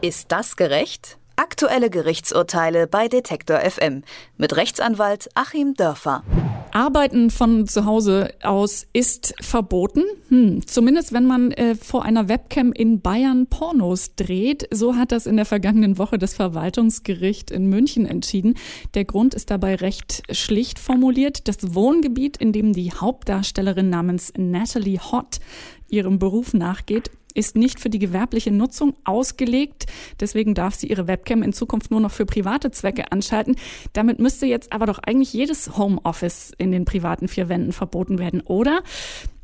Ist das gerecht? Aktuelle Gerichtsurteile bei Detektor FM mit Rechtsanwalt Achim Dörfer. Arbeiten von zu Hause aus ist verboten. Hm, zumindest wenn man äh, vor einer Webcam in Bayern Pornos dreht. So hat das in der vergangenen Woche das Verwaltungsgericht in München entschieden. Der Grund ist dabei recht schlicht formuliert. Das Wohngebiet, in dem die Hauptdarstellerin namens Natalie Hott ihrem Beruf nachgeht, ist nicht für die gewerbliche Nutzung ausgelegt. Deswegen darf sie ihre Webcam in Zukunft nur noch für private Zwecke anschalten. Damit müsste jetzt aber doch eigentlich jedes Homeoffice in den privaten vier Wänden verboten werden, oder?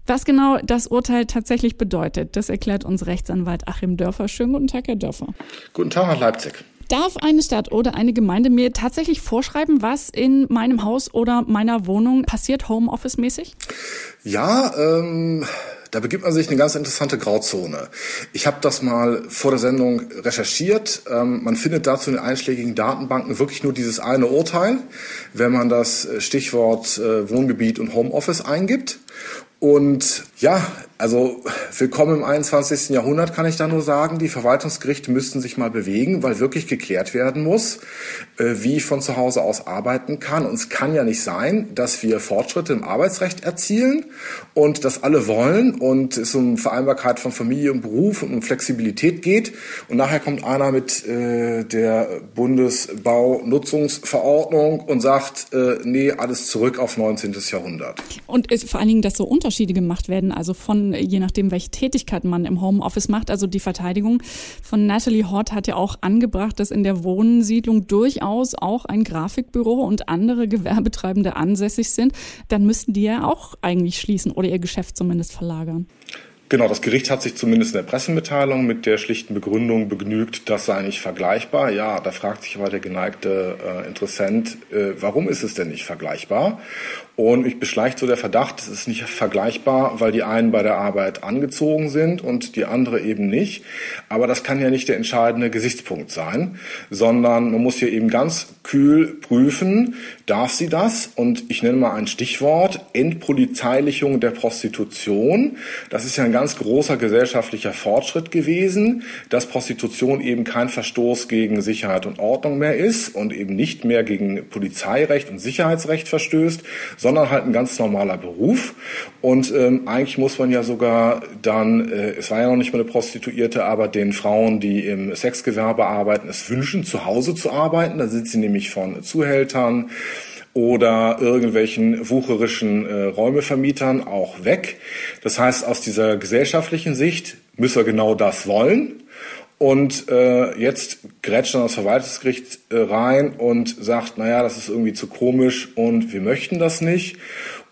Was genau das Urteil tatsächlich bedeutet, das erklärt uns Rechtsanwalt Achim Dörfer. Schönen guten Tag, Herr Dörfer. Guten Tag nach Leipzig. Darf eine Stadt oder eine Gemeinde mir tatsächlich vorschreiben, was in meinem Haus oder meiner Wohnung passiert, Homeoffice-mäßig? Ja, ähm, da begibt man sich eine ganz interessante Grauzone. Ich habe das mal vor der Sendung recherchiert. Ähm, man findet dazu in den einschlägigen Datenbanken wirklich nur dieses eine Urteil, wenn man das Stichwort äh, Wohngebiet und Homeoffice eingibt. Und ja, also willkommen im 21. Jahrhundert kann ich da nur sagen, die Verwaltungsgerichte müssten sich mal bewegen, weil wirklich geklärt werden muss, äh, wie ich von zu Hause aus arbeiten kann. Und es kann ja nicht sein, dass wir Fortschritte im Arbeitsrecht erzielen und das alle wollen und es um Vereinbarkeit von Familie und Beruf und um Flexibilität geht. Und nachher kommt einer mit äh, der Bundesbaunutzungsverordnung und sagt, äh, nee, alles zurück auf 19. Jahrhundert. Und vor allen Dingen, dass so Unterschiede gemacht werden also von je nachdem, welche Tätigkeit man im Homeoffice macht. Also die Verteidigung von Natalie Hort hat ja auch angebracht, dass in der Wohnsiedlung durchaus auch ein Grafikbüro und andere Gewerbetreibende ansässig sind. Dann müssten die ja auch eigentlich schließen oder ihr Geschäft zumindest verlagern. Genau, das Gericht hat sich zumindest in der Pressemitteilung mit der schlichten Begründung begnügt, das sei nicht vergleichbar. Ja, da fragt sich aber der geneigte äh, Interessent, äh, warum ist es denn nicht vergleichbar? Und mich beschleicht so der Verdacht, es ist nicht vergleichbar, weil die einen bei der Arbeit angezogen sind und die andere eben nicht. Aber das kann ja nicht der entscheidende Gesichtspunkt sein, sondern man muss hier eben ganz kühl prüfen, darf sie das? Und ich nenne mal ein Stichwort, Entpolizeilichung der Prostitution. Das ist ja ein ganz großer gesellschaftlicher Fortschritt gewesen, dass Prostitution eben kein Verstoß gegen Sicherheit und Ordnung mehr ist und eben nicht mehr gegen Polizeirecht und Sicherheitsrecht verstößt, sondern halt ein ganz normaler Beruf. Und ähm, eigentlich muss man ja sogar dann, äh, es war ja noch nicht mal eine Prostituierte, aber den Frauen, die im Sexgewerbe arbeiten, es wünschen, zu Hause zu arbeiten. Da sind sie nämlich von Zuhältern oder irgendwelchen wucherischen äh, Räumevermietern auch weg. Das heißt, aus dieser gesellschaftlichen Sicht müssen wir genau das wollen. Und äh, jetzt grätscht dann das Verwaltungsgericht äh, rein und sagt, naja, das ist irgendwie zu komisch und wir möchten das nicht.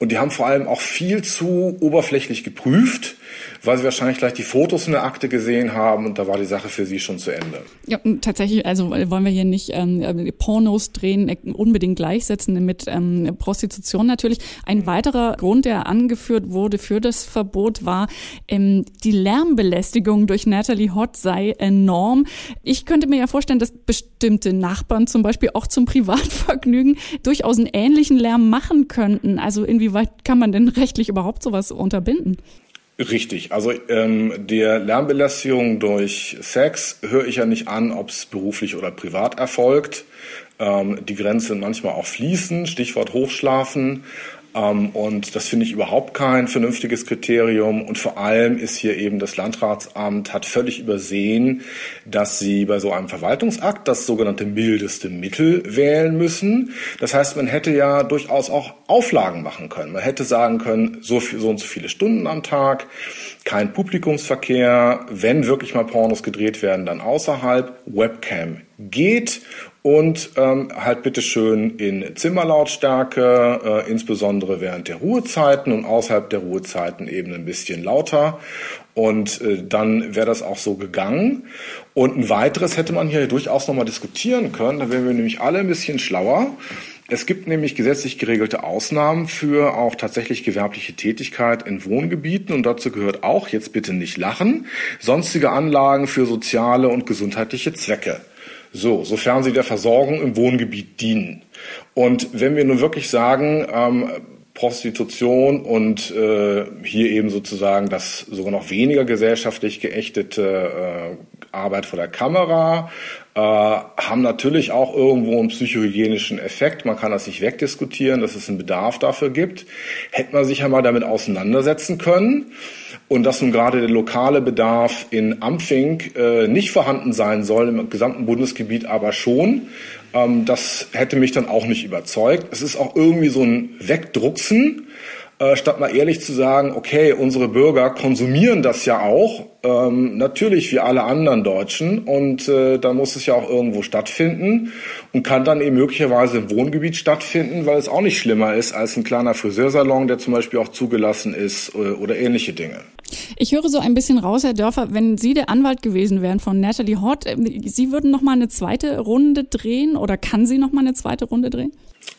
Und die haben vor allem auch viel zu oberflächlich geprüft weil sie wahrscheinlich gleich die Fotos in der Akte gesehen haben und da war die Sache für sie schon zu Ende. Ja, tatsächlich, also wollen wir hier nicht ähm, äh, Pornos drehen, äh, unbedingt gleichsetzen mit ähm, Prostitution natürlich. Ein weiterer Grund, der angeführt wurde für das Verbot, war, ähm, die Lärmbelästigung durch Natalie Hott sei enorm. Ich könnte mir ja vorstellen, dass bestimmte Nachbarn zum Beispiel auch zum Privatvergnügen durchaus einen ähnlichen Lärm machen könnten. Also inwieweit kann man denn rechtlich überhaupt sowas unterbinden? Richtig. Also ähm, der Lärmbelästigung durch Sex höre ich ja nicht an, ob es beruflich oder privat erfolgt. Ähm, die Grenzen manchmal auch fließen, Stichwort Hochschlafen. Ähm, und das finde ich überhaupt kein vernünftiges Kriterium. Und vor allem ist hier eben das Landratsamt hat völlig übersehen, dass sie bei so einem Verwaltungsakt das sogenannte mildeste Mittel wählen müssen. Das heißt, man hätte ja durchaus auch Auflagen machen können. Man hätte sagen können, so, viel, so und so viele Stunden am Tag, kein Publikumsverkehr, wenn wirklich mal Pornos gedreht werden, dann außerhalb, Webcam geht und ähm, halt bitteschön in Zimmerlautstärke, äh, insbesondere während der Ruhezeiten und außerhalb der Ruhezeiten eben ein bisschen lauter. Und äh, dann wäre das auch so gegangen. Und ein weiteres hätte man hier durchaus nochmal diskutieren können. Da wären wir nämlich alle ein bisschen schlauer. Es gibt nämlich gesetzlich geregelte Ausnahmen für auch tatsächlich gewerbliche Tätigkeit in Wohngebieten und dazu gehört auch, jetzt bitte nicht lachen, sonstige Anlagen für soziale und gesundheitliche Zwecke. So, sofern sie der Versorgung im Wohngebiet dienen. Und wenn wir nun wirklich sagen, ähm, Prostitution und äh, hier eben sozusagen das sogar noch weniger gesellschaftlich geächtete äh, Arbeit vor der Kamera, äh, haben natürlich auch irgendwo einen psychohygienischen Effekt. Man kann das nicht wegdiskutieren, dass es einen Bedarf dafür gibt. Hätte man sich ja mal damit auseinandersetzen können. Und dass nun gerade der lokale Bedarf in Ampfing äh, nicht vorhanden sein soll, im gesamten Bundesgebiet aber schon, ähm, das hätte mich dann auch nicht überzeugt. Es ist auch irgendwie so ein Wegdrucksen äh, statt mal ehrlich zu sagen, okay, unsere Bürger konsumieren das ja auch, ähm, natürlich wie alle anderen Deutschen und äh, da muss es ja auch irgendwo stattfinden und kann dann eben möglicherweise im Wohngebiet stattfinden, weil es auch nicht schlimmer ist als ein kleiner Friseursalon, der zum Beispiel auch zugelassen ist äh, oder ähnliche Dinge. Ich höre so ein bisschen raus, Herr Dörfer, wenn Sie der Anwalt gewesen wären von Natalie Hort, äh, Sie würden noch mal eine zweite Runde drehen oder kann sie noch mal eine zweite Runde drehen?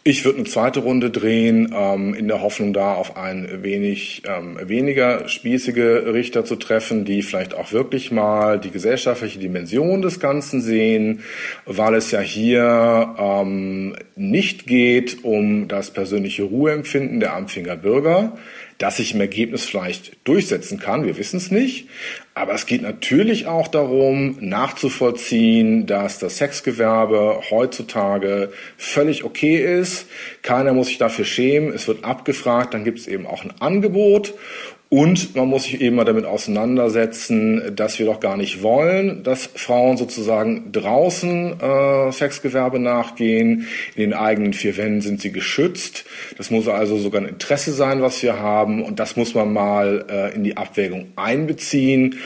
Ich würde eine zweite Runde drehen, ähm, in der Hoffnung, da auf einen wenig ähm, weniger spießige Richter zu treffen, die vielleicht auch wirklich mal die gesellschaftliche Dimension des Ganzen sehen, weil es ja hier ähm, nicht geht um das persönliche Ruheempfinden der Ampfinger Bürger das sich im Ergebnis vielleicht durchsetzen kann. Wir wissen es nicht. Aber es geht natürlich auch darum, nachzuvollziehen, dass das Sexgewerbe heutzutage völlig okay ist. Keiner muss sich dafür schämen. Es wird abgefragt, dann gibt es eben auch ein Angebot. Und man muss sich eben mal damit auseinandersetzen, dass wir doch gar nicht wollen, dass Frauen sozusagen draußen äh, Sexgewerbe nachgehen. In den eigenen vier Wänden sind sie geschützt. Das muss also sogar ein Interesse sein, was wir haben. Und das muss man mal äh, in die Abwägung einbeziehen.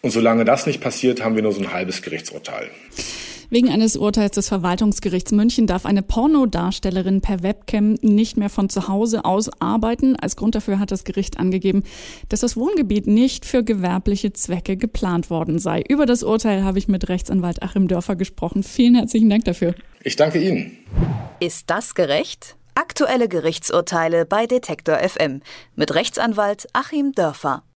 Und solange das nicht passiert, haben wir nur so ein halbes Gerichtsurteil. Wegen eines Urteils des Verwaltungsgerichts München darf eine Pornodarstellerin per Webcam nicht mehr von zu Hause aus arbeiten. Als Grund dafür hat das Gericht angegeben, dass das Wohngebiet nicht für gewerbliche Zwecke geplant worden sei. Über das Urteil habe ich mit Rechtsanwalt Achim Dörfer gesprochen. Vielen herzlichen Dank dafür. Ich danke Ihnen. Ist das gerecht? Aktuelle Gerichtsurteile bei Detektor FM mit Rechtsanwalt Achim Dörfer.